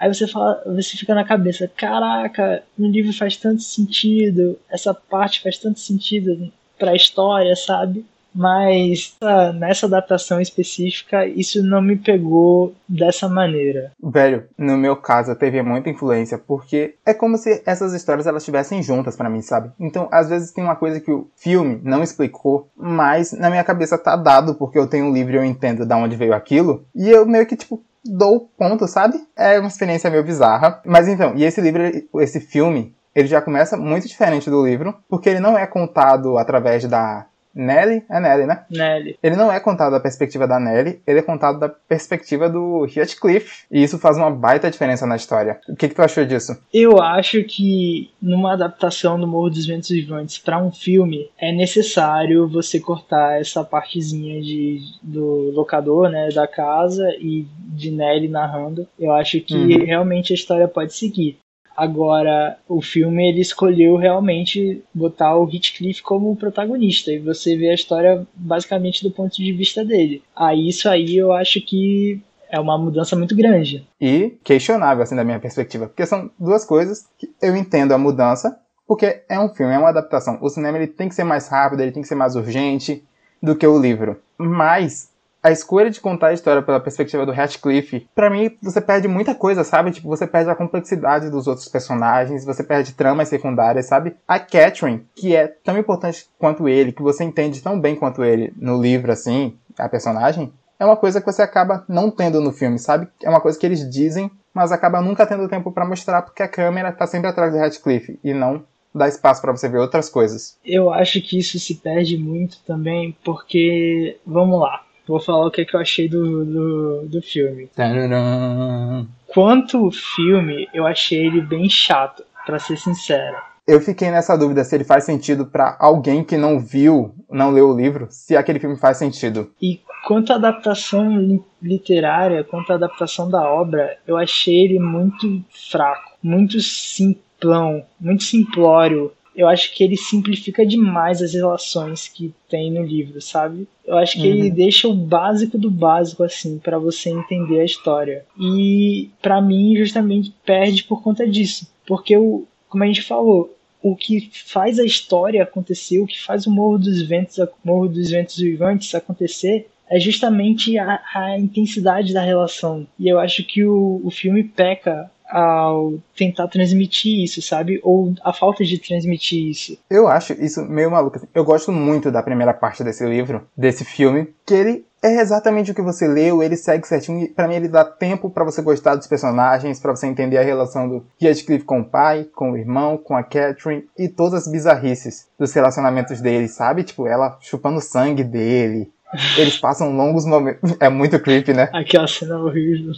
aí você fala, você fica na cabeça, caraca, no livro faz tanto sentido, essa parte faz tanto sentido para a história, sabe? mas uh, nessa adaptação específica isso não me pegou dessa maneira. Velho, no meu caso teve muita influência porque é como se essas histórias elas estivessem juntas para mim, sabe? Então, às vezes tem uma coisa que o filme não explicou, mas na minha cabeça tá dado porque eu tenho um livro e eu entendo de onde veio aquilo, e eu meio que tipo dou ponto, sabe? É uma experiência meio bizarra. Mas então, e esse livro, esse filme, ele já começa muito diferente do livro, porque ele não é contado através da Nelly? É Nelly, né? Nelly. Ele não é contado da perspectiva da Nelly, ele é contado da perspectiva do Heathcliff. E isso faz uma baita diferença na história. O que, que tu achou disso? Eu acho que numa adaptação do Morro dos Ventos Vivantes para um filme, é necessário você cortar essa partezinha de, do locador, né, da casa e de Nelly narrando. Eu acho que uhum. realmente a história pode seguir. Agora, o filme ele escolheu realmente botar o Heathcliff como protagonista e você vê a história basicamente do ponto de vista dele. Aí isso aí eu acho que é uma mudança muito grande. E questionável, assim, da minha perspectiva. Porque são duas coisas que eu entendo a mudança, porque é um filme, é uma adaptação. O cinema ele tem que ser mais rápido, ele tem que ser mais urgente do que o livro. Mas a escolha de contar a história pela perspectiva do Ratcliffe, para mim, você perde muita coisa, sabe? Tipo, você perde a complexidade dos outros personagens, você perde tramas secundárias, sabe? A Catherine, que é tão importante quanto ele, que você entende tão bem quanto ele no livro, assim, a personagem, é uma coisa que você acaba não tendo no filme, sabe? É uma coisa que eles dizem, mas acaba nunca tendo tempo para mostrar, porque a câmera tá sempre atrás do Ratcliffe e não dá espaço para você ver outras coisas. Eu acho que isso se perde muito também, porque, vamos lá, Vou falar o que, é que eu achei do, do, do filme. Tadadam. Quanto filme, eu achei ele bem chato, para ser sincero. Eu fiquei nessa dúvida se ele faz sentido para alguém que não viu, não leu o livro, se aquele filme faz sentido. E quanto à adaptação literária, quanto à adaptação da obra, eu achei ele muito fraco, muito simplão, muito simplório eu acho que ele simplifica demais as relações que tem no livro, sabe? Eu acho que uhum. ele deixa o básico do básico assim para você entender a história. E para mim justamente perde por conta disso, porque o como a gente falou, o que faz a história acontecer, o que faz o Morro dos Ventos, Morro dos Ventos Vivantes acontecer é justamente a, a intensidade da relação. E eu acho que o, o filme peca ao tentar transmitir isso, sabe? Ou a falta de transmitir isso. Eu acho isso meio maluco. Assim. Eu gosto muito da primeira parte desse livro, desse filme, que ele é exatamente o que você leu, ele segue certinho. E pra mim, ele dá tempo para você gostar dos personagens, para você entender a relação do Heathcliff com o pai, com o irmão, com a Catherine e todas as bizarrices dos relacionamentos deles, sabe? Tipo, ela chupando sangue dele. [laughs] Eles passam longos momentos. É muito creepy, né? Aquela cena horrível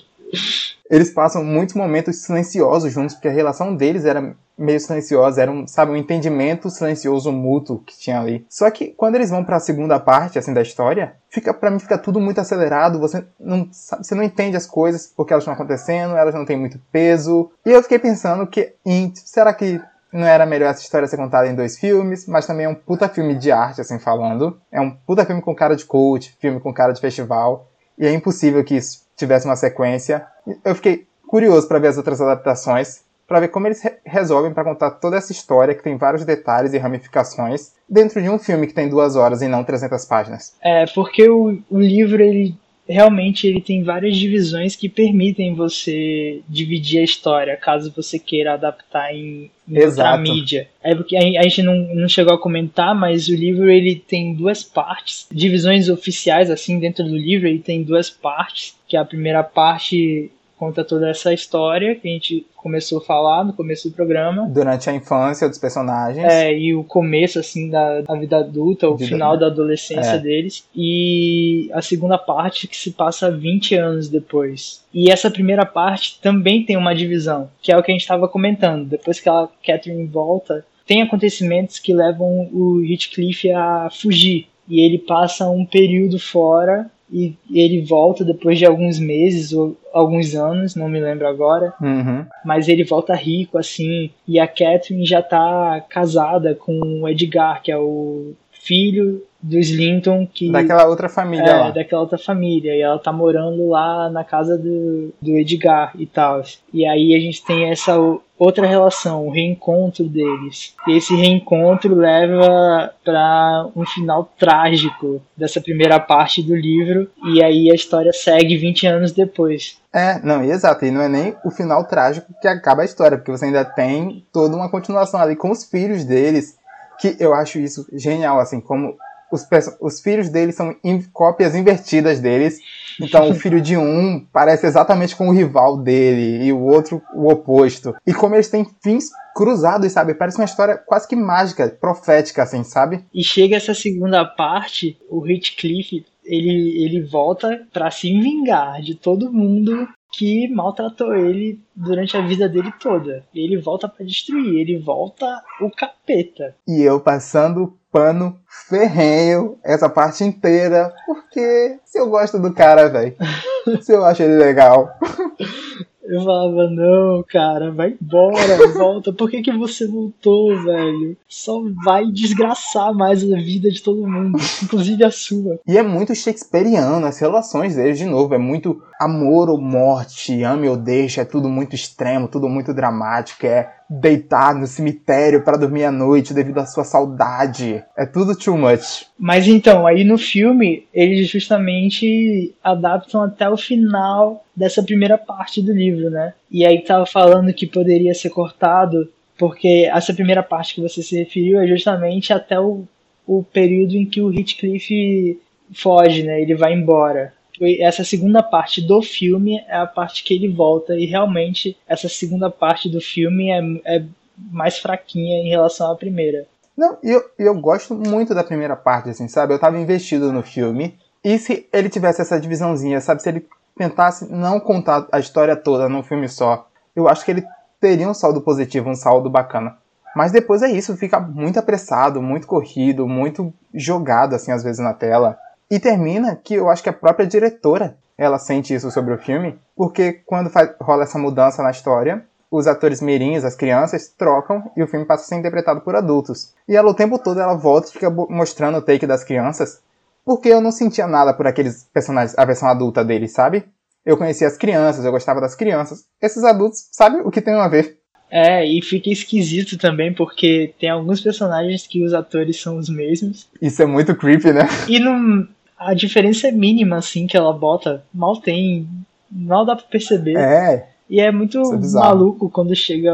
eles passam muitos momentos silenciosos juntos, porque a relação deles era meio silenciosa, era um, sabe, um entendimento silencioso mútuo que tinha ali. Só que quando eles vão para a segunda parte assim da história, fica para mim fica tudo muito acelerado, você não sabe, você não entende as coisas porque elas estão acontecendo, elas não têm muito peso. E eu fiquei pensando que será que não era melhor essa história ser contada em dois filmes, mas também é um puta filme de arte, assim falando. É um puta filme com cara de cult, filme com cara de festival. E é impossível que isso tivesse uma sequência. Eu fiquei curioso para ver as outras adaptações, para ver como eles re resolvem para contar toda essa história que tem vários detalhes e ramificações dentro de um filme que tem duas horas e não 300 páginas. É, porque o, o livro ele realmente ele tem várias divisões que permitem você dividir a história, caso você queira adaptar em, em outra mídia. É porque a, gente não, não chegou a comentar, mas o livro ele tem duas partes, divisões oficiais assim dentro do livro, ele tem duas partes, que a primeira parte conta toda essa história que a gente começou a falar no começo do programa. Durante a infância dos personagens. É, e o começo, assim, da, da vida adulta, o final da adolescência é. deles. E a segunda parte que se passa 20 anos depois. E essa primeira parte também tem uma divisão, que é o que a gente estava comentando. Depois que a Catherine volta, tem acontecimentos que levam o Heathcliff a fugir. E ele passa um período fora e ele volta depois de alguns meses ou alguns anos, não me lembro agora. Uhum. Mas ele volta rico, assim, e a Catherine já tá casada com o Edgar, que é o filho do Slinton que daquela outra família é, lá. daquela outra família. E ela tá morando lá na casa do, do Edgar e tal. E aí a gente tem essa outra relação o reencontro deles. E esse reencontro leva para um final trágico dessa primeira parte do livro. E aí a história segue 20 anos depois. É, não, exato, e não é nem o final trágico que acaba a história, porque você ainda tem toda uma continuação ali com os filhos deles, que eu acho isso genial, assim, como os, os filhos deles são in cópias invertidas deles. Então o filho de um parece exatamente com o rival dele e o outro o oposto. E como eles têm fins cruzados, sabe? Parece uma história quase que mágica, profética, assim, sabe? E chega essa segunda parte, o Heathcliff ele, ele volta para se vingar de todo mundo que maltratou ele durante a vida dele toda. Ele volta para destruir, ele volta o capeta. E eu passando pano ferrenho essa parte inteira, porque se eu gosto do cara, velho, [laughs] se eu acho ele legal. [laughs] Eu falava, não, cara, vai embora, [laughs] volta. Por que, que você voltou, velho? Só vai desgraçar mais a vida de todo mundo, inclusive a sua. E é muito shakespeariano, as relações deles, de novo, é muito amor ou morte, ame ou deixa, é tudo muito extremo, tudo muito dramático, é deitar no cemitério para dormir à noite devido à sua saudade. É tudo too much. Mas então, aí no filme, eles justamente adaptam até o final dessa primeira parte do livro, né? E aí tava falando que poderia ser cortado, porque essa primeira parte que você se referiu é justamente até o, o período em que o Heathcliff foge, né? Ele vai embora essa segunda parte do filme é a parte que ele volta e realmente essa segunda parte do filme é, é mais fraquinha em relação à primeira. Não, eu, eu gosto muito da primeira parte, assim, sabe? Eu tava investido no filme. E se ele tivesse essa divisãozinha, sabe? Se ele tentasse não contar a história toda num filme só, eu acho que ele teria um saldo positivo, um saldo bacana. Mas depois é isso, fica muito apressado, muito corrido, muito jogado, assim, às vezes na tela. E termina que eu acho que a própria diretora ela sente isso sobre o filme, porque quando faz, rola essa mudança na história, os atores mirins, as crianças, trocam e o filme passa a ser interpretado por adultos. E ela o tempo todo ela volta e fica mostrando o take das crianças, porque eu não sentia nada por aqueles personagens, a versão adulta deles, sabe? Eu conhecia as crianças, eu gostava das crianças. Esses adultos, sabe o que tem a ver? É, e fica esquisito também, porque tem alguns personagens que os atores são os mesmos. Isso é muito creepy, né? E não, a diferença é mínima, assim, que ela bota. Mal tem. Mal dá pra perceber. É. E é muito é maluco quando chega.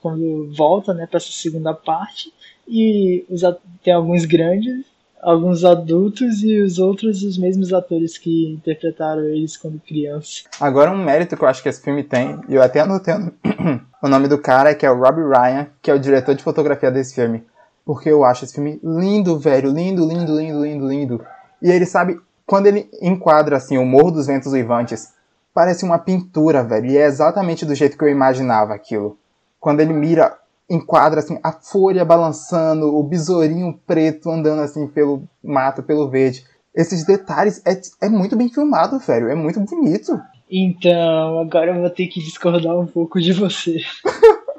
Quando volta, né, pra essa segunda parte. E os, tem alguns grandes, alguns adultos e os outros os mesmos atores que interpretaram eles quando criança. Agora um mérito que eu acho que esse filme tem, e eu até anotei [clears throat] o nome do cara, que é o Robbie Ryan, que é o diretor de fotografia desse filme. Porque eu acho esse filme lindo, velho, lindo, lindo, lindo, lindo, lindo. E ele sabe, quando ele enquadra assim o Morro dos Ventos Uivantes, parece uma pintura, velho. E é exatamente do jeito que eu imaginava aquilo. Quando ele mira, enquadra assim a folha balançando, o besourinho preto andando assim pelo mato, pelo verde. Esses detalhes é, é muito bem filmado, velho. É muito bonito. Então, agora eu vou ter que discordar um pouco de você.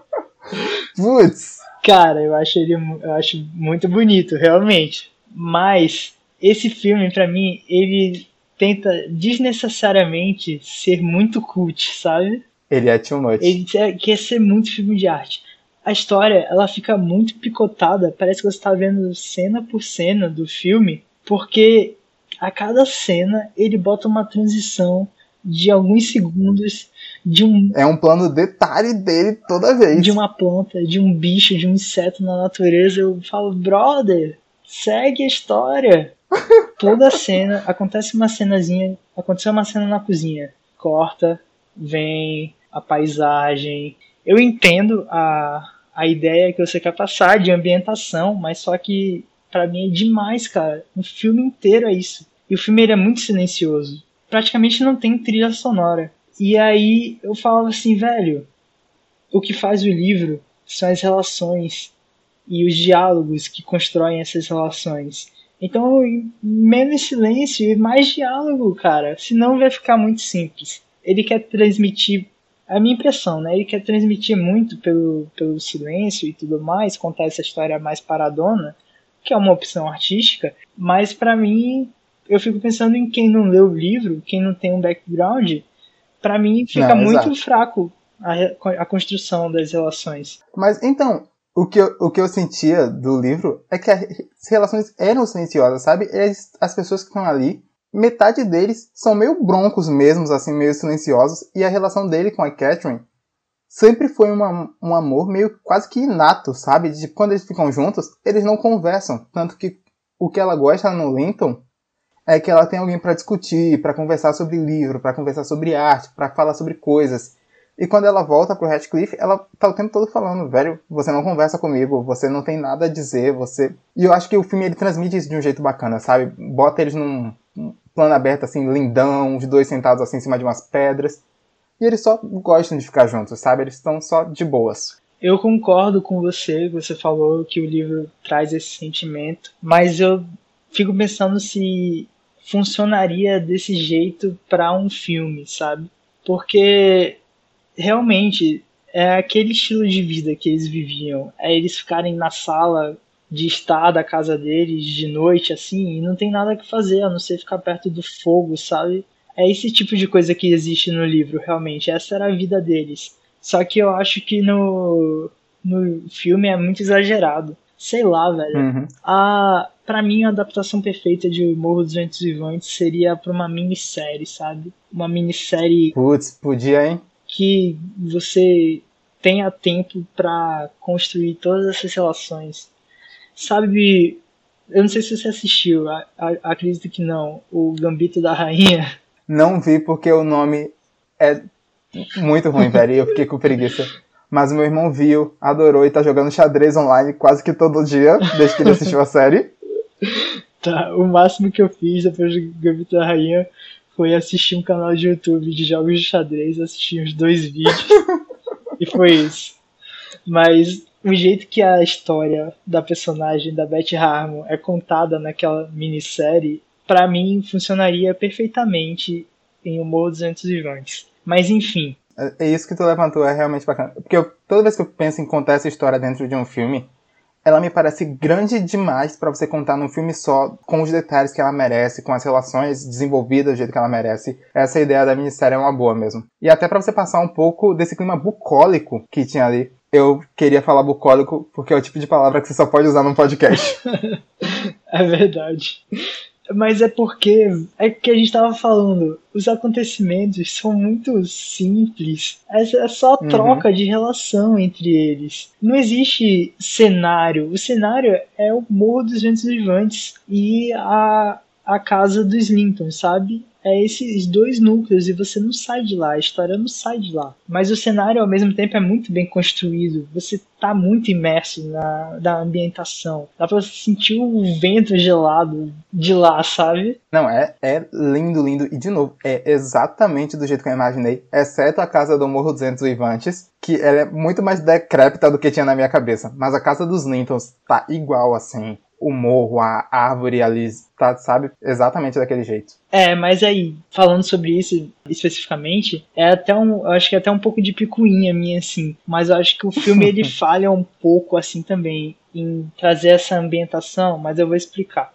[laughs] Putz! Cara, eu acho ele eu acho muito bonito, realmente. Mas esse filme, para mim, ele tenta desnecessariamente ser muito cult, sabe? Ele é too much. Ele quer ser muito filme de arte. A história, ela fica muito picotada, parece que você tá vendo cena por cena do filme, porque a cada cena ele bota uma transição de alguns segundos de um é um plano detalhe dele toda vez de uma planta de um bicho de um inseto na natureza eu falo brother segue a história Toda cena, acontece uma cenazinha, aconteceu uma cena na cozinha, corta, vem a paisagem. Eu entendo a, a ideia que você quer passar de ambientação, mas só que para mim é demais, cara. O filme inteiro é isso. E o filme ele é muito silencioso. Praticamente não tem trilha sonora. E aí eu falava assim, velho, o que faz o livro são as relações e os diálogos que constroem essas relações Então, menos silêncio e mais diálogo, cara. Senão vai ficar muito simples. Ele quer transmitir a minha impressão, né? Ele quer transmitir muito pelo, pelo silêncio e tudo mais, contar essa história mais paradona, que é uma opção artística, mas para mim, eu fico pensando em quem não leu o livro, quem não tem um background, para mim fica não, muito fraco a, a construção das relações. Mas então, o que, eu, o que eu sentia do livro é que as relações eram silenciosas, sabe? Eles, as pessoas que estão ali metade deles são meio broncos mesmos, assim, meio silenciosos, e a relação dele com a Catherine sempre foi uma, um amor meio quase que inato, sabe? De quando eles ficam juntos, eles não conversam. Tanto que o que ela gosta no Linton é que ela tem alguém para discutir, para conversar sobre livro, para conversar sobre arte, para falar sobre coisas. E quando ela volta pro Ratcliffe, ela tá o tempo todo falando, velho, você não conversa comigo, você não tem nada a dizer, você. E eu acho que o filme ele transmite isso de um jeito bacana, sabe? Bota eles num, plano aberto, assim, lindão, os dois sentados assim em cima de umas pedras. E eles só gostam de ficar juntos, sabe? Eles estão só de boas. Eu concordo com você, você falou que o livro traz esse sentimento, mas eu fico pensando se funcionaria desse jeito para um filme, sabe? Porque realmente é aquele estilo de vida que eles viviam. É eles ficarem na sala de estar da casa deles de noite, assim, e não tem nada que fazer a não ser ficar perto do fogo, sabe? É esse tipo de coisa que existe no livro, realmente. Essa era a vida deles. Só que eu acho que no, no filme é muito exagerado. Sei lá, velho. Uhum. A, pra mim, a adaptação perfeita de Morro dos Ventos Vivantes seria pra uma minissérie, sabe? Uma minissérie. Putz, podia, hein? Que você tenha tempo para construir todas essas relações Sabe, eu não sei se você assistiu, a, a, acredito que não, o Gambito da Rainha. Não vi porque o nome é muito ruim, [laughs] velho, e eu fiquei com preguiça. Mas meu irmão viu, adorou e tá jogando xadrez online quase que todo dia, desde que ele assistiu a série. [laughs] Tá, o máximo que eu fiz depois do Gambito da Rainha foi assistir um canal de YouTube de jogos de xadrez, assistir uns dois vídeos. [laughs] e foi isso. Mas o jeito que a história da personagem da Beth Harmon é contada naquela minissérie, para mim funcionaria perfeitamente em Humor dos Ventos Vivantes. Mas enfim. É, é isso que tu levantou, é realmente bacana. Porque eu, toda vez que eu penso em contar essa história dentro de um filme, ela me parece grande demais para você contar num filme só, com os detalhes que ela merece, com as relações desenvolvidas do jeito que ela merece. Essa ideia da minissérie é uma boa mesmo. E até para você passar um pouco desse clima bucólico que tinha ali eu queria falar bucólico porque é o tipo de palavra que você só pode usar num podcast. [laughs] é verdade. Mas é porque é que a gente estava falando, os acontecimentos são muito simples. É, é só uhum. troca uhum. de relação entre eles. Não existe cenário. O cenário é o Morro dos Ventos Vivantes e a, a casa dos Linton, sabe? É esses dois núcleos e você não sai de lá, a história não sai de lá. Mas o cenário ao mesmo tempo é muito bem construído, você tá muito imerso na da ambientação. Dá pra sentir o vento gelado de lá, sabe? Não, é, é lindo, lindo. E de novo, é exatamente do jeito que eu imaginei, exceto a casa do Morro dos Ventos Vivantes, que ela é muito mais decrépita do que tinha na minha cabeça. Mas a casa dos Lintons tá igual assim o morro, a árvore ali, tá, sabe? Exatamente daquele jeito. É, mas aí, falando sobre isso especificamente, é até um, eu acho que é até um pouco de picuinha minha, assim, mas eu acho que o filme ele [laughs] falha um pouco, assim, também, em trazer essa ambientação, mas eu vou explicar.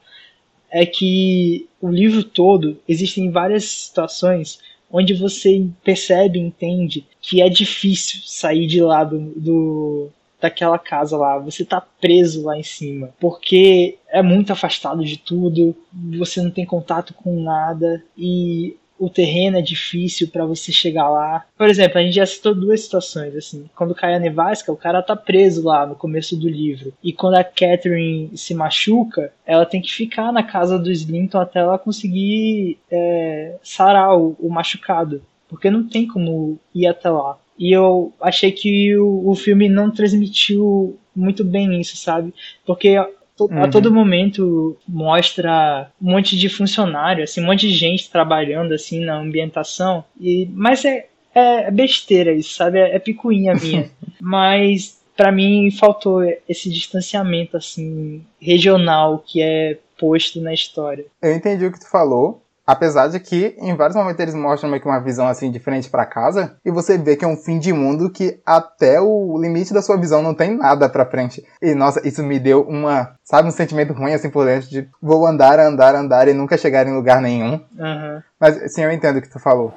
É que o livro todo, existem várias situações onde você percebe, entende que é difícil sair de lá do, do daquela casa lá, você tá preso lá em cima, porque é muito afastado de tudo, você não tem contato com nada e o terreno é difícil para você chegar lá. Por exemplo, a gente já citou duas situações, assim. Quando cai a nevasca, o cara tá preso lá no começo do livro. E quando a Catherine se machuca, ela tem que ficar na casa do Slinton até ela conseguir é, sarar o, o machucado. Porque não tem como ir até lá. E eu achei que o, o filme não transmitiu muito bem isso, sabe? Porque a, uhum. a todo momento mostra um monte de funcionário, assim, um monte de gente trabalhando assim na ambientação. E, mas é, é besteira isso, sabe? É, é picuinha minha. [laughs] mas para mim faltou esse distanciamento assim regional que é posto na história. Eu entendi o que tu falou, Apesar de que, em vários momentos, eles mostram meio que uma visão assim diferente para casa, e você vê que é um fim de mundo que até o limite da sua visão não tem nada pra frente. E nossa, isso me deu uma, sabe, um sentimento ruim assim por dentro de vou andar, andar, andar e nunca chegar em lugar nenhum. Uhum. Mas sim, eu entendo o que tu falou.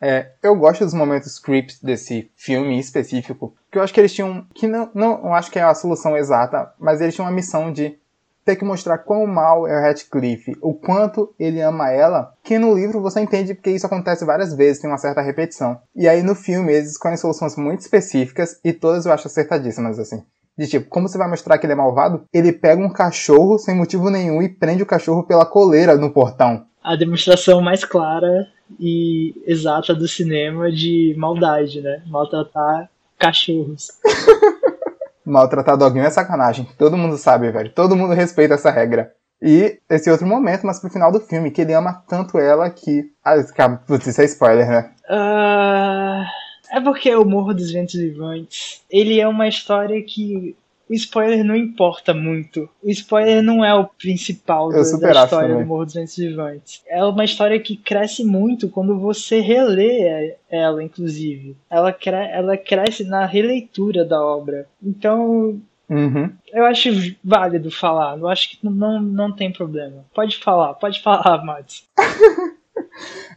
É, eu gosto dos momentos creeps desse filme específico, que eu acho que eles tinham, que não, não acho que é a solução exata, mas eles tinham uma missão de ter que mostrar quão mal é o Radcliffe, o quanto ele ama ela, que no livro você entende porque isso acontece várias vezes, tem uma certa repetição. E aí no filme eles escolhem soluções muito específicas e todas eu acho acertadíssimas, assim. De tipo, como você vai mostrar que ele é malvado? Ele pega um cachorro sem motivo nenhum e prende o cachorro pela coleira no portão. A demonstração mais clara e exata do cinema de maldade, né? Maltratar cachorros. [laughs] Maltratar doguinho é sacanagem. Todo mundo sabe, velho. Todo mundo respeita essa regra. E esse outro momento, mas pro final do filme, que ele ama tanto ela que. Ah, putz, isso é spoiler, né? Uh, é porque o Morro dos Ventos Vivantes. Ele é uma história que o spoiler não importa muito. O spoiler não é o principal da, da história do Morro dos Ventos Vivantes. É uma história que cresce muito quando você relê ela, inclusive. Ela, cre ela cresce na releitura da obra. Então, Uhum. Eu acho válido falar, eu acho que não, não tem problema. Pode falar, pode [laughs] falar, Mads.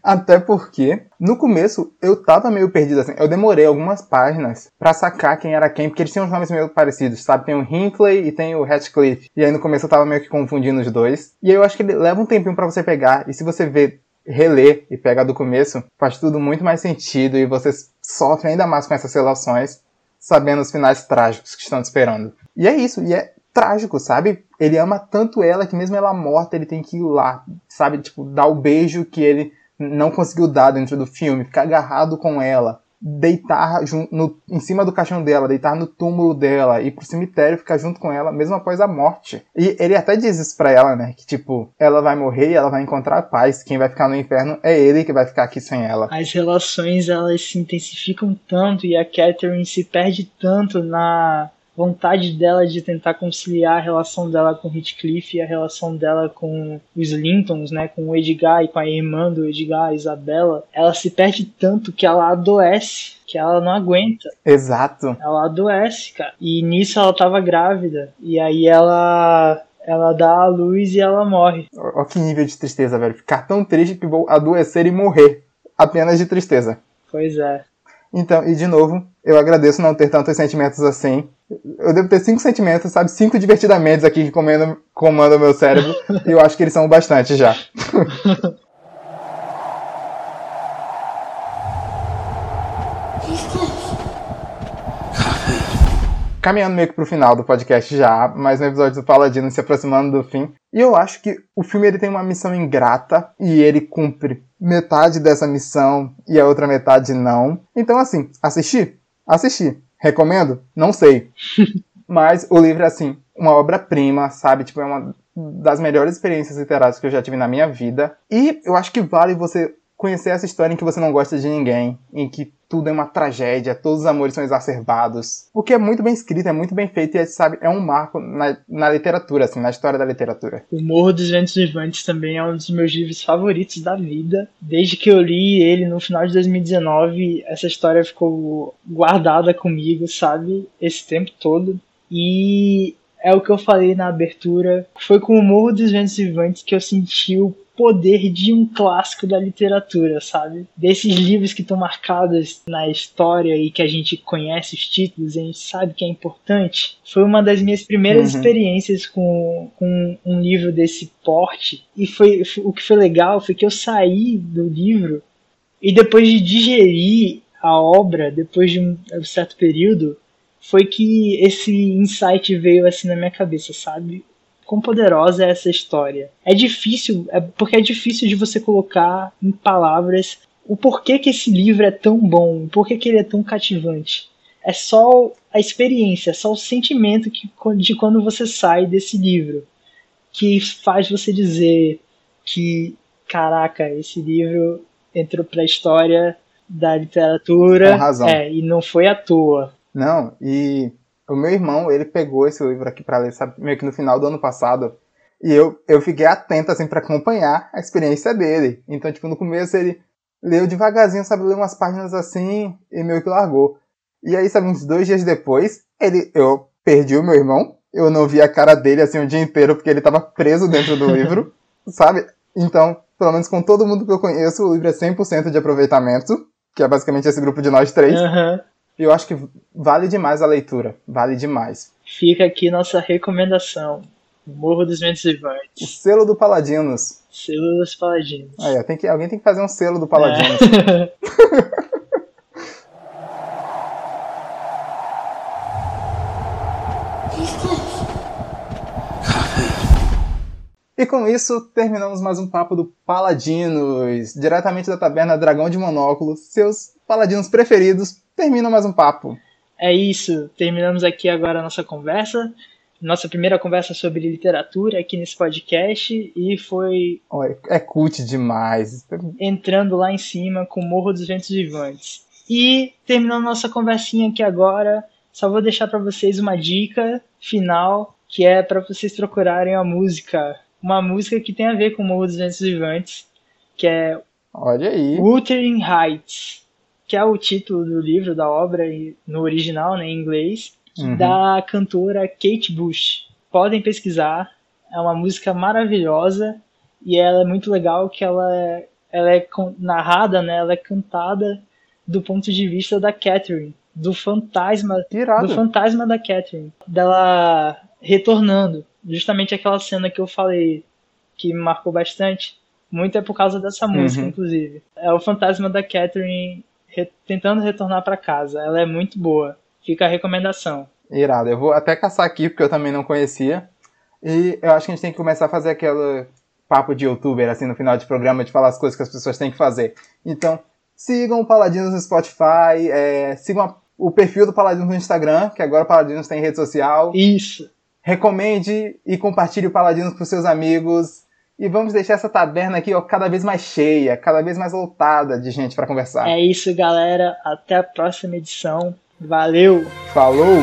Até porque, no começo, eu tava meio perdido assim. Eu demorei algumas páginas para sacar quem era quem, porque eles tinham uns nomes meio parecidos, sabe? Tem o Hinckley e tem o Ratcliffe. E aí no começo eu tava meio que confundindo os dois. E aí eu acho que ele leva um tempinho para você pegar. E se você ver, reler e pegar do começo, faz tudo muito mais sentido e você sofre ainda mais com essas relações, sabendo os finais trágicos que estão te esperando. E é isso, e é trágico, sabe? Ele ama tanto ela que mesmo ela morta, ele tem que ir lá, sabe? Tipo, dar o beijo que ele não conseguiu dar dentro do filme, ficar agarrado com ela, deitar no, em cima do caixão dela, deitar no túmulo dela, ir pro cemitério ficar junto com ela, mesmo após a morte. E ele até diz isso pra ela, né? Que tipo, ela vai morrer e ela vai encontrar paz. Quem vai ficar no inferno é ele que vai ficar aqui sem ela. As relações elas se intensificam tanto e a Catherine se perde tanto na vontade dela de tentar conciliar a relação dela com Heathcliff e a relação dela com os Lintons, né, com o Edgar e com a irmã do Edgar, a Isabela, ela se perde tanto que ela adoece, que ela não aguenta. Exato. Ela adoece, cara. E nisso ela tava grávida. E aí ela ela dá a luz e ela morre. Olha que nível de tristeza, velho. Ficar tão triste que vou adoecer e morrer. Apenas de tristeza. Pois é. Então, e de novo, eu agradeço não ter tantos sentimentos assim. Eu devo ter cinco sentimentos, sabe? Cinco divertidamentos aqui que comandam, comandam o meu cérebro. [laughs] e eu acho que eles são bastante já. Caminhando meio que pro final do podcast já, mais um episódio do Paladino se aproximando do fim. E eu acho que o filme ele tem uma missão ingrata e ele cumpre metade dessa missão e a outra metade não. Então, assim, assisti? Assisti. Recomendo? Não sei. [laughs] Mas o livro é, assim, uma obra-prima, sabe? Tipo, é uma das melhores experiências literárias que eu já tive na minha vida. E eu acho que vale você conhecer essa história em que você não gosta de ninguém, em que tudo é uma tragédia, todos os amores são exacerbados. O que é muito bem escrito, é muito bem feito e, sabe, é um marco na, na literatura, assim, na história da literatura. O Morro dos Ventos Vivantes também é um dos meus livros favoritos da vida. Desde que eu li ele no final de 2019, essa história ficou guardada comigo, sabe, esse tempo todo. E é o que eu falei na abertura. Foi com o Morro dos Ventos Vivantes que eu senti o poder de um clássico da literatura, sabe? Desses livros que estão marcados na história e que a gente conhece os títulos, a gente sabe que é importante. Foi uma das minhas primeiras uhum. experiências com, com um livro desse porte. E foi, o que foi legal foi que eu saí do livro e depois de digerir a obra, depois de um certo período, foi que esse insight veio assim na minha cabeça, sabe? quão poderosa é essa história. É difícil, é, porque é difícil de você colocar em palavras o porquê que esse livro é tão bom, o porquê que ele é tão cativante. É só a experiência, é só o sentimento que, de quando você sai desse livro que faz você dizer que, caraca, esse livro entrou para a história da literatura. É, e não foi à toa. Não, e o meu irmão, ele pegou esse livro aqui para ler, sabe, meio que no final do ano passado. E eu, eu fiquei atento, assim, para acompanhar a experiência dele. Então, tipo, no começo ele leu devagarzinho, sabe, leu umas páginas assim e meio que largou. E aí, sabe, uns dois dias depois, ele, eu perdi o meu irmão. Eu não vi a cara dele, assim, o dia inteiro, porque ele tava preso dentro do livro, [laughs] sabe? Então, pelo menos com todo mundo que eu conheço, o livro é 100% de aproveitamento, que é basicamente esse grupo de nós três. Uhum. Eu acho que vale demais a leitura, vale demais. Fica aqui nossa recomendação. Morro dos Ventos O Vivantes. selo do Paladinos. Selo dos Paladinos. Aí, tem que, alguém tem que fazer um selo do Paladinos. É. [laughs] E com isso, terminamos mais um papo do Paladinos, diretamente da taberna Dragão de Monóculo. Seus paladinos preferidos, termina mais um papo. É isso. Terminamos aqui agora a nossa conversa. Nossa primeira conversa sobre literatura aqui nesse podcast. E foi Olha, é cult demais. entrando lá em cima com o Morro dos Ventos Vivantes. E terminando nossa conversinha aqui agora, só vou deixar para vocês uma dica final, que é para vocês procurarem a música, uma música que tem a ver com o Morro dos Ventos Vivantes, que é Olha aí. Wuthering Heights, que é o título do livro, da obra no original, né, em inglês, Uhum. da cantora Kate Bush. Podem pesquisar, é uma música maravilhosa e ela é muito legal que ela é, ela é narrada, né, ela é cantada do ponto de vista da Catherine, do fantasma irado. do fantasma da Catherine, dela retornando. Justamente aquela cena que eu falei que me marcou bastante. Muito é por causa dessa música, Uhum. inclusive. É o fantasma da Catherine re- tentando retornar para casa. Ela é muito boa. Fica a recomendação. Irado. Eu vou até caçar aqui, porque eu também não conhecia. E eu acho que a gente tem que começar a fazer aquele papo de youtuber, assim, no final de programa, de falar as coisas que as pessoas têm que fazer. Então, sigam o Paladinos no Spotify, é, sigam a- o perfil do Paladinos no Instagram, que agora o Paladinos tem rede social. Isso. Recomende e compartilhe o Paladinos para seus amigos. E vamos deixar essa taberna aqui ó, cada vez mais cheia, cada vez mais lotada de gente para conversar. É isso, galera. Até a próxima edição. Valeu! Falou!